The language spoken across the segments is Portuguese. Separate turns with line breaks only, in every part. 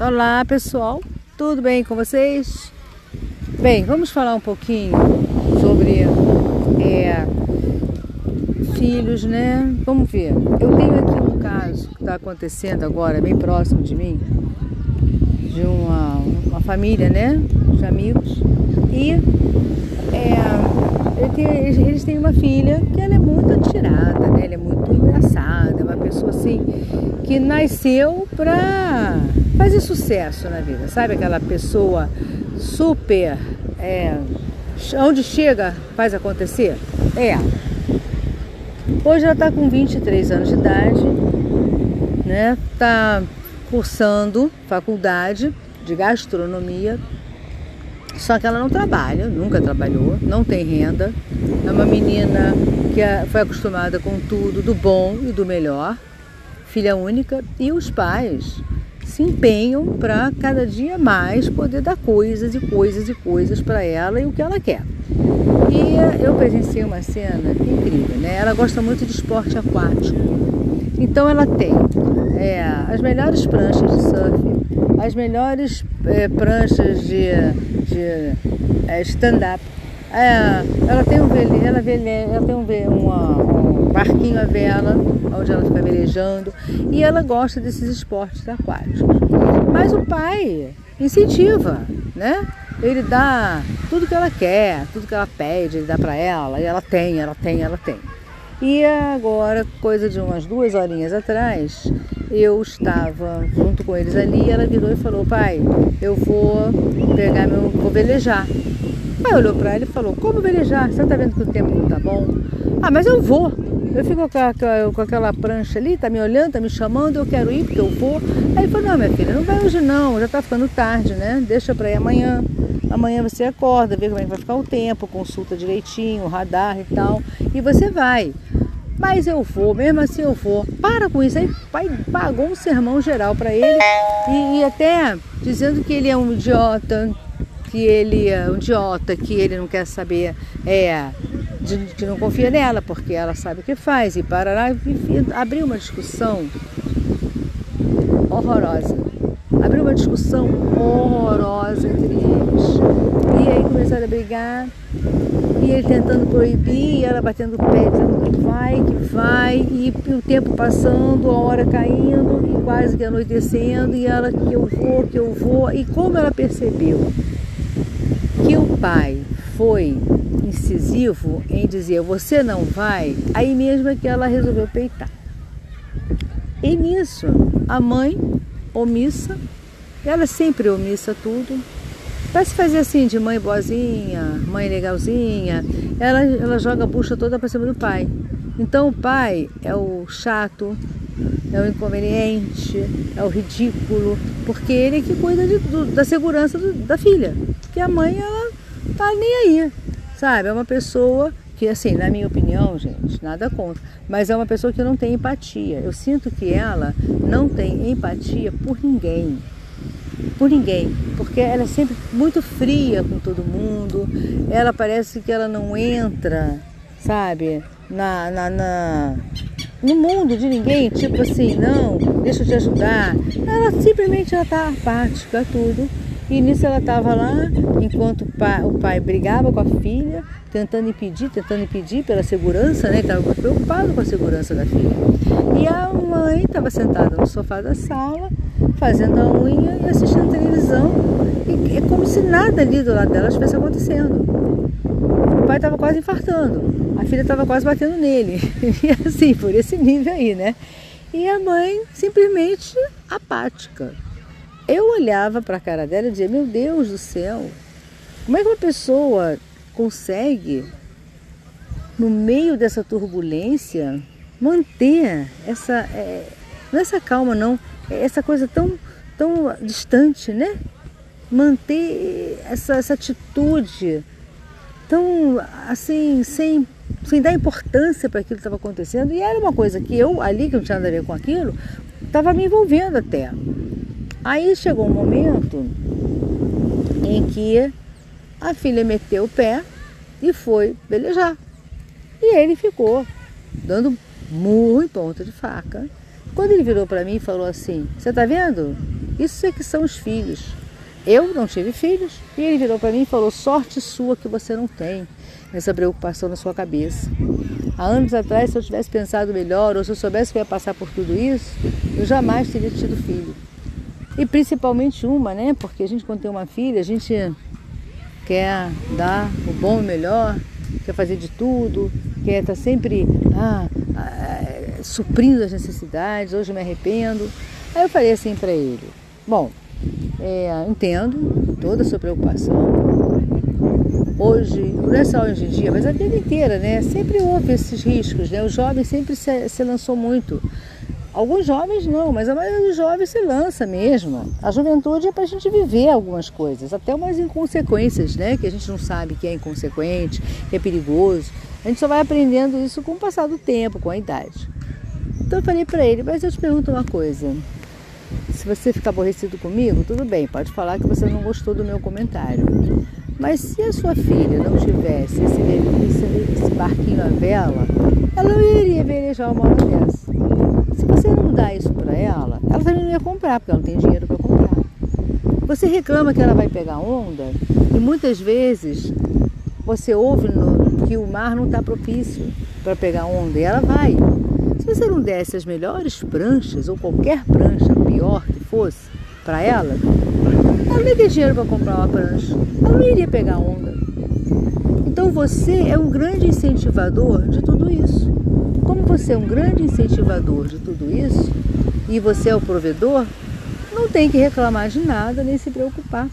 Olá pessoal, tudo bem com vocês? Bem, vamos falar um pouquinho sobre é, filhos, né? Vamos ver. Eu tenho aqui um caso que está acontecendo agora, bem próximo de mim, de uma, uma família, né? De amigos. E é, tenho, eles têm uma filha que ela é muito atirada, né? Ela é muito engraçada, é uma pessoa assim que nasceu para fazer sucesso na vida, sabe? Aquela pessoa super. É, onde chega, faz acontecer? É. Hoje ela está com 23 anos de idade, né? Está cursando faculdade de gastronomia, só que ela não trabalha, nunca trabalhou, não tem renda. É uma menina que é, foi acostumada com tudo, do bom e do melhor, filha única, e os pais se empenham para cada dia mais poder dar coisas e coisas e coisas para ela e o que ela quer. E eu presenciei uma cena incrível, né? Ela gosta muito de esporte aquático. Então ela tem é, as melhores pranchas de surf, as melhores é, pranchas de, de é, stand-up. É, ela tem um ela, ela tem um, uma, um barquinho a vela, onde ela fica velejando, e ela gosta desses esportes aquáticos. Mas o pai incentiva, né? Ele dá tudo que ela quer, tudo que ela pede, ele dá para ela, e ela tem, ela tem, ela tem. E agora, coisa de umas duas horinhas atrás, eu estava junto com eles ali e ela virou e falou: Pai, eu vou pegar meu. vou velejar. Aí olhou para ele e falou: Como velejar? Você tá vendo que o tempo não tá bom? Ah, mas eu vou. Eu fico com, com aquela prancha ali, tá me olhando, tá me chamando, eu quero ir porque eu vou. Aí ele falou: Não, minha filha, não vai hoje não, já tá ficando tarde, né? Deixa para ir amanhã. Amanhã você acorda, vê como é que vai ficar o tempo, consulta direitinho, o radar e tal, e você vai. Mas eu vou, mesmo assim eu vou. Para com isso. Aí o pai pagou um sermão geral para ele e, e, até dizendo que ele é um idiota, que ele é um idiota, que ele não quer saber, é, de, que não confia nela, porque ela sabe o que faz. E parará, e, abriu uma discussão horrorosa. Abriu uma discussão horrorosa entre eles. E aí começaram a brigar e ele tentando proibir, e ela batendo o pé, dizendo que vai, que vai, e o tempo passando, a hora caindo, e quase que anoitecendo, e ela que eu vou, que eu vou. E como ela percebeu que o pai foi incisivo em dizer você não vai, aí mesmo é que ela resolveu peitar. E nisso, a mãe, omissa, ela é sempre omissa tudo, Vai se fazer assim de mãe boazinha, mãe legalzinha, ela, ela joga a bucha toda para cima do pai. Então o pai é o chato, é o inconveniente, é o ridículo, porque ele é que cuida de, do, da segurança do, da filha. Que a mãe, ela tá nem aí, sabe? É uma pessoa que, assim, na minha opinião, gente, nada contra, mas é uma pessoa que não tem empatia. Eu sinto que ela não tem empatia por ninguém por ninguém, porque ela é sempre muito fria com todo mundo, ela parece que ela não entra, sabe, na, na, na no mundo de ninguém, tipo assim, não, deixa eu te ajudar. Ela simplesmente ela tá apática a tudo. E nisso ela estava lá, enquanto o pai, o pai, brigava com a filha, tentando impedir, tentando impedir pela segurança, né? Estava preocupado com a segurança da filha. E a mãe estava sentada no sofá da sala, fazendo a unha e assistindo televisão. E é como se nada ali do lado dela estivesse acontecendo. O pai estava quase infartando, a filha estava quase batendo nele. E assim, por esse nível aí, né? E a mãe simplesmente apática. Eu olhava para a cara dela e dizia: Meu Deus do céu, como é que uma pessoa consegue, no meio dessa turbulência, manter essa. É, não essa calma, não, essa coisa tão, tão distante, né? Manter essa, essa atitude tão assim, sem, sem dar importância para aquilo que estava acontecendo. E era uma coisa que eu, ali, que não tinha nada a ver com aquilo, estava me envolvendo até. Aí chegou um momento em que a filha meteu o pé e foi velejar. E ele ficou dando murro em ponta de faca. Quando ele virou para mim e falou assim: Você tá vendo Isso é que são os filhos. Eu não tive filhos e ele virou para mim e falou: sorte sua que você não tem essa preocupação na sua cabeça. Há anos atrás, se eu tivesse pensado melhor ou se eu soubesse que eu ia passar por tudo isso, eu jamais teria tido filho. E principalmente uma, né? Porque a gente, quando tem uma filha, a gente quer dar o bom e o melhor, quer fazer de tudo, quer estar sempre ah, ah, suprindo as necessidades. Hoje me arrependo. Aí eu falei assim para ele: Bom, é, entendo toda a sua preocupação. Hoje, não é só hoje em dia, mas a vida inteira, né? Sempre houve esses riscos, né? O jovem sempre se, se lançou muito. Alguns jovens não, mas a maioria dos jovens se lança mesmo. A juventude é para a gente viver algumas coisas, até umas inconsequências, né? Que a gente não sabe que é inconsequente, que é perigoso. A gente só vai aprendendo isso com o passar do tempo, com a idade. Então eu falei para ele, mas eu te pergunto uma coisa. Se você ficar aborrecido comigo, tudo bem, pode falar que você não gostou do meu comentário. Mas se a sua filha não tivesse esse, esse, esse barquinho à vela, ela não iria velejar uma hora dessa. Se você não dá isso para ela, ela também não ia comprar, porque ela não tem dinheiro para comprar. Você reclama que ela vai pegar onda e muitas vezes você ouve no, que o mar não está propício para pegar onda e ela vai. Se você não desse as melhores pranchas, ou qualquer prancha pior que fosse, para ela, ela não ia ter dinheiro para comprar uma prancha. Ela não iria pegar onda. Então você é um grande incentivador de tudo isso. Como você é um grande incentivador de tudo isso, e você é o provedor, não tem que reclamar de nada nem se preocupar.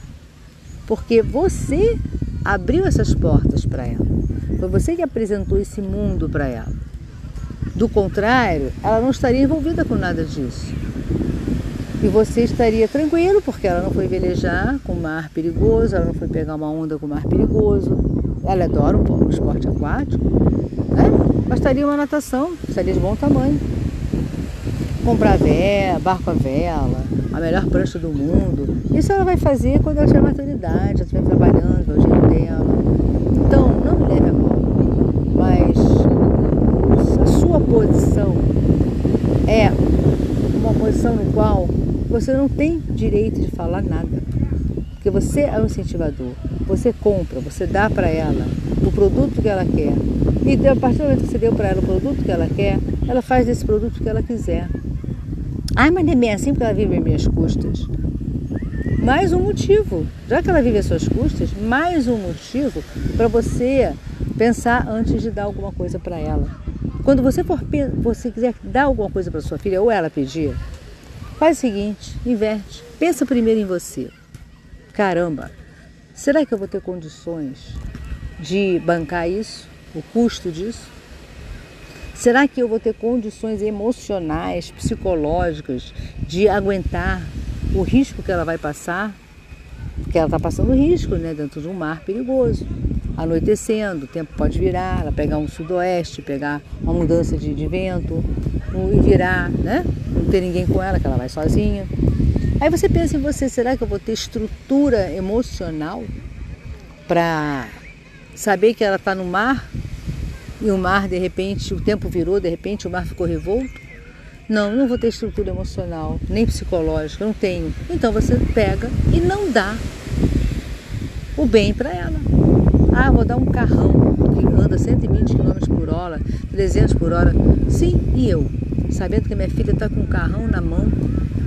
Porque você abriu essas portas para ela. Foi você que apresentou esse mundo para ela. Do contrário, ela não estaria envolvida com nada disso. E você estaria tranquilo, porque ela não foi velejar com mar perigoso, ela não foi pegar uma onda com mar perigoso. Ela adora um esporte aquático, né? Bastaria uma natação, estaria de bom tamanho. Comprar vela, barco a vela, a melhor prancha do mundo. Isso ela vai fazer quando ela tiver maturidade, ela estiver trabalhando, é o dinheiro dela. Então, não leve a mal. Mas sua posição é posição no qual você não tem direito de falar nada. Porque você é um incentivador. Você compra, você dá para ela o produto que ela quer. E a partir do momento que você deu para ela o produto que ela quer, ela faz desse produto o que ela quiser. Ah, mas é bem assim porque ela vive às minhas custas. Mais um motivo. Já que ela vive às suas custas, mais um motivo para você pensar antes de dar alguma coisa para ela. Quando você for você quiser dar alguma coisa para sua filha ou ela pedir, faz o seguinte, inverte. Pensa primeiro em você. Caramba, será que eu vou ter condições de bancar isso? O custo disso? Será que eu vou ter condições emocionais, psicológicas de aguentar o risco que ela vai passar? Porque ela está passando risco né, dentro de um mar perigoso anoitecendo, o tempo pode virar, ela pegar um sudoeste, pegar uma mudança de, de vento e virar, né? Não ter ninguém com ela, que ela vai sozinha. Aí você pensa em você, será que eu vou ter estrutura emocional para saber que ela está no mar e o mar de repente, o tempo virou, de repente o mar ficou revolto? Não, não vou ter estrutura emocional, nem psicológica, não tenho. Então você pega e não dá o bem para ela. Ah, vou dar um carrão que anda 120 km por hora, 300 por hora. Sim, e eu? Sabendo que minha filha está com um carrão na mão,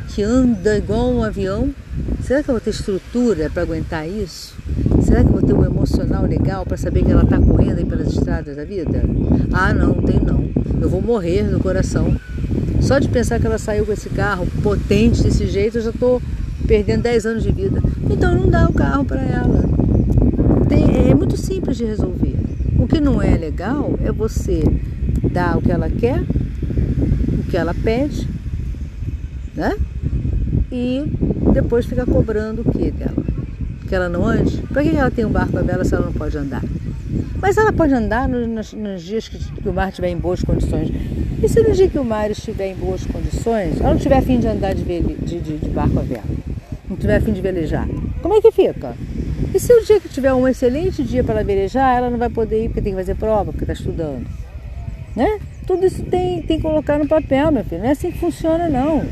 que anda igual um avião, será que eu vou ter estrutura para aguentar isso? Será que eu vou ter um emocional legal para saber que ela está correndo aí pelas estradas da vida? Ah, não, tenho não. Eu vou morrer no coração. Só de pensar que ela saiu com esse carro potente desse jeito, eu já estou perdendo 10 anos de vida. Então não dá o carro para ela tem, é muito simples de resolver. O que não é legal é você dar o que ela quer, que ela pede, né? E depois ficar cobrando o que dela? Que ela não ande? Para que ela tem um barco a vela se ela não pode andar? Mas ela pode andar nos, nos dias que, que, o mar estiver em boas condições. E se no dia que o mar estiver em boas condições, ela não tiver fim de andar de, de, de, de barco a vela, não tiver fim de velejar, como é que fica? E se o dia que tiver um excelente dia para ela velejar, ela não vai poder ir porque tem que fazer prova, porque está estudando? Né? Tudo isso tem, tem que colocar no papel, meu filho. Não é assim que funciona, não.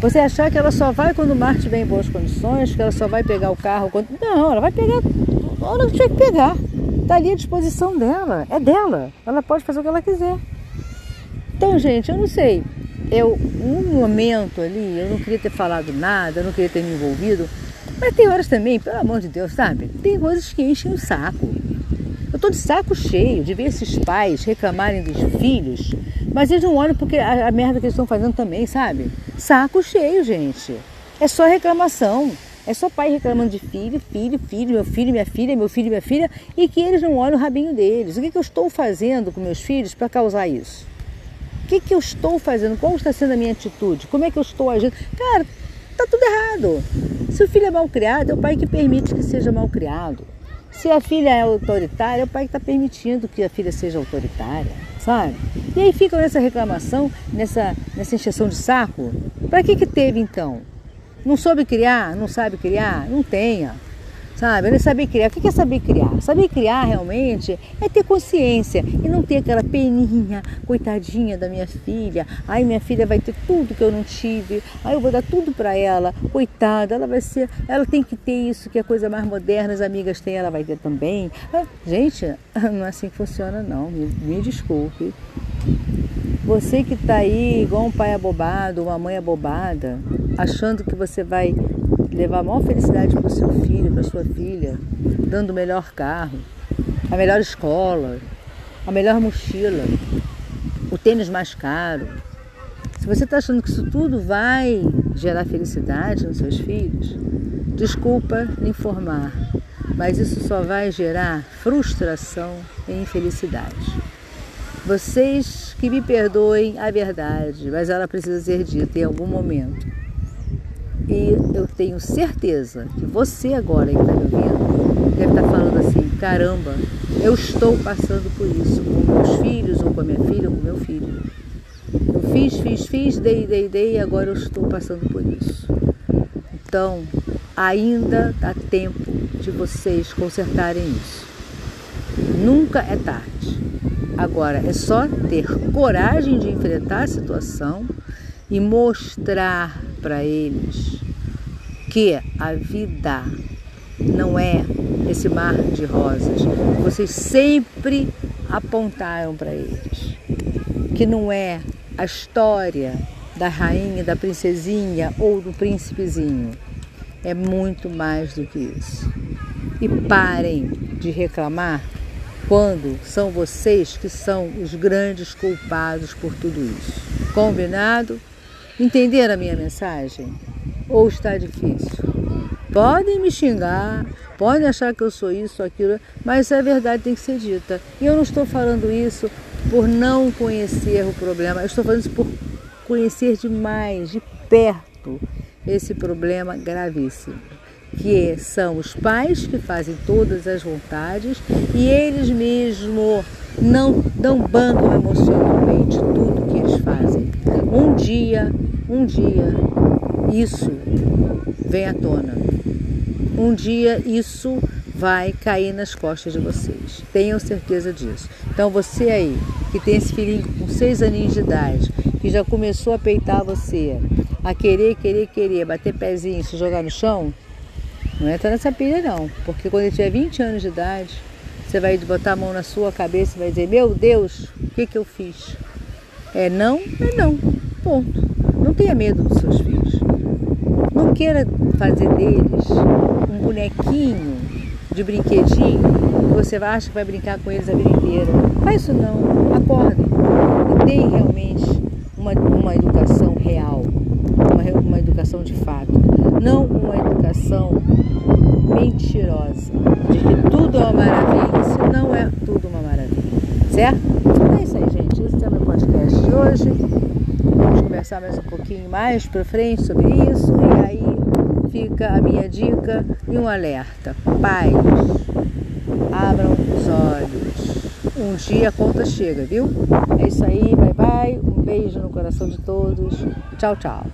Você achar que ela só vai quando o mar estiver em boas condições, que ela só vai pegar o carro quando. Não, ela vai pegar a hora que tiver que pegar. Está ali à disposição dela, é dela. Ela pode fazer o que ela quiser. Então, gente, eu não sei. Eu, um momento ali, eu não queria ter falado nada, eu não queria ter me envolvido. Mas tem horas também, pelo amor de Deus, sabe? Tem coisas que enchem o saco. Eu estou de saco cheio de ver esses pais reclamarem dos filhos, mas eles não olham porque a, a merda que eles estão fazendo também, sabe? Saco cheio, gente. É só reclamação. É só pai reclamando de filho, filho, filho, meu filho, minha filha, meu filho, minha filha, e que eles não olham o rabinho deles. O que, que eu estou fazendo com meus filhos para causar isso? O que, que eu estou fazendo? Qual está sendo a minha atitude? Como é que eu estou agindo? Cara, tá tudo errado. Se o filho é mal criado, é o pai que permite que seja mal criado. Se a filha é autoritária, é o pai que está permitindo que a filha seja autoritária, sabe? E aí fica nessa reclamação, nessa, nessa encheção de saco. Para que que teve então? Não soube criar? Não sabe criar? Não tenha sabe? Ele saber criar. O que é saber criar? Saber criar realmente é ter consciência e não ter aquela peninha, coitadinha da minha filha. Ai, minha filha vai ter tudo que eu não tive. Ai, eu vou dar tudo para ela. Coitada, ela vai ser, ela tem que ter isso que é coisa mais moderna, as amigas têm, ela vai ter também. Ah, gente, não é assim que funciona não. Me, me desculpe. Você que está aí igual um pai abobado, uma mãe abobada, achando que você vai levar a maior felicidade para o seu filho, para sua filha, dando o melhor carro, a melhor escola, a melhor mochila, o tênis mais caro. Se você está achando que isso tudo vai gerar felicidade nos seus filhos, desculpa lhe informar, mas isso só vai gerar frustração e infelicidade. Vocês que me perdoem a verdade, mas ela precisa ser dita em algum momento. E eu tenho certeza que você agora que está me ouvindo deve estar tá falando assim, caramba, eu estou passando por isso com meus filhos, ou com a minha filha, ou com meu filho. Eu fiz, fiz, fiz, dei, dei, dei, e agora eu estou passando por isso. Então, ainda dá tempo de vocês consertarem isso. Nunca é tarde. Agora é só ter coragem de enfrentar a situação e mostrar para eles que a vida não é esse mar de rosas. Vocês sempre apontaram para eles que não é a história da rainha, da princesinha ou do príncipezinho. É muito mais do que isso. E parem de reclamar quando são vocês que são os grandes culpados por tudo isso. Combinado? Entenderam a minha mensagem? Ou está difícil? Podem me xingar, podem achar que eu sou isso, aquilo, mas a verdade tem que ser dita. E eu não estou falando isso por não conhecer o problema, eu estou falando isso por conhecer demais, de perto, esse problema gravíssimo. Que são os pais que fazem todas as vontades e eles mesmos não dão banco emocionalmente tudo que eles fazem. Um dia um dia isso vem à tona. Um dia isso vai cair nas costas de vocês. Tenham certeza disso. Então você aí, que tem esse filhinho com seis aninhos de idade, que já começou a peitar você, a querer, querer, querer, bater pezinho, se jogar no chão, não entra nessa pilha não. Porque quando ele tiver 20 anos de idade, você vai botar a mão na sua cabeça e vai dizer, meu Deus, o que, que eu fiz? É não, é não. Ponto. Não tenha medo dos seus filhos. Não queira fazer deles um bonequinho de brinquedinho que você acha que vai brincar com eles a vida inteira. Faz isso não. Acordem. E deem realmente uma, uma educação real. Uma, uma educação de fato. Não uma educação mentirosa. De que tudo é uma maravilha, se não é tudo uma maravilha. Certo? É isso aí, gente. Esse é o meu podcast de hoje conversar mais um pouquinho mais para frente sobre isso e aí fica a minha dica e um alerta. Pais, abram os olhos. Um dia a conta chega, viu? É isso aí, bye bye. Um beijo no coração de todos. Tchau, tchau.